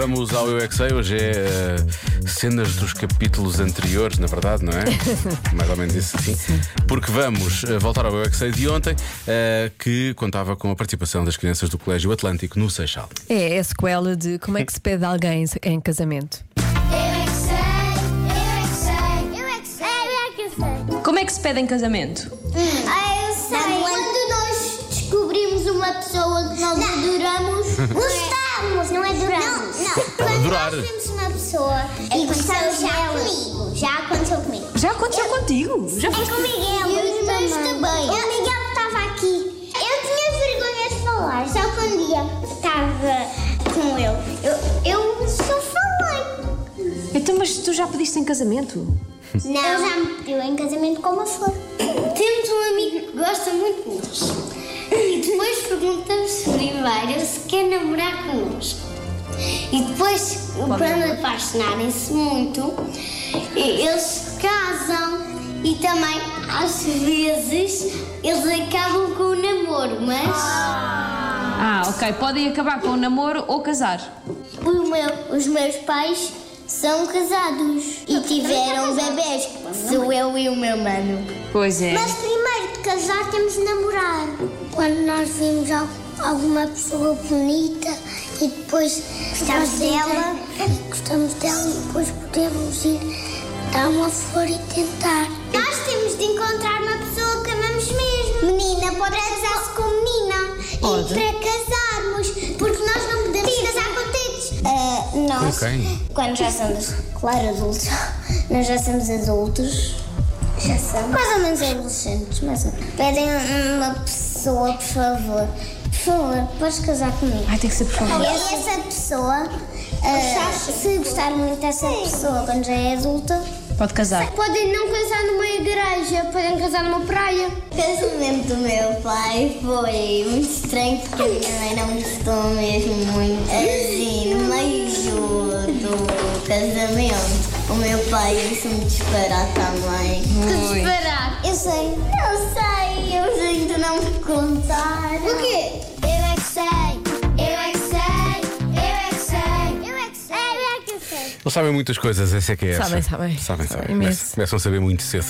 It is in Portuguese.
Vamos ao Eu é que Sei. Hoje é eh, cenas dos capítulos anteriores, na verdade, não é? Mais ou menos isso assim. Porque vamos eh, voltar ao Eu é que Sei de ontem, eh, que contava com a participação das crianças do Colégio Atlântico no Seixal. É a sequela de como é que se pede alguém em casamento. Eu é que sei, eu é que sei, eu é que sei, eu é que sei. Como é que se pede em casamento? Ah, eu sei. Quando nós descobrimos uma pessoa que nós adoramos, Não, Adorar. nós vemos uma pessoa e gostamos já comigo. Já aconteceu comigo. Já aconteceu contigo? Já É com o Miguel e os meus também. O Miguel estava aqui. Eu tinha vergonha de falar, só que um dia estava com ele. Eu, eu só falei. Então, mas tu já pediste em casamento? Não. Ele já me pediu em casamento com uma flor. Temos um amigo que gosta muito de nós. E depois perguntamos primeiro se quer namorar connosco. E depois, quando apaixonarem-se muito, eles casam. E também, às vezes, eles acabam com o namoro, mas Ah, ok. Podem acabar com o namoro ou casar. meu- os meus pais são casados e tiveram bebês. Sou eu e o meu mano. Pois é. Mas primeiro de casar temos de namorar. Quando nós vimos al- alguma pessoa bonita e depois gostamos dela, gostamos dela e depois podemos ir dar uma flor e tentar. Nós temos de encontrar uma pessoa que amamos mesmo. Menina, pode casar-se com menina. Pode. E para casarmos, porque nós não podemos casar com tetos. nós, Com quem? quando já somos, claro, adultos, nós já somos adultos. Já são. Mais ou menos adolescentes, mais ou menos. Pedem uma pessoa, por favor. Por favor, podes casar comigo. Ai, tem que ser por favor. E essa pessoa, ah, se gostar muito dessa pessoa quando já é adulta, Pode casar. podem não casar numa igreja, podem casar numa praia. O casamento do meu pai foi muito estranho porque a minha mãe não gostou mesmo muito assim, no meio do casamento. O meu pai disse um disparate também. Ui. disparate? Eu sei. Eu sei, eu sei ainda não me contar. Eles sabem muitas coisas, essa é que é essa. Sabem, sabem. Sabem, sabem. Começam a saber muito cedo.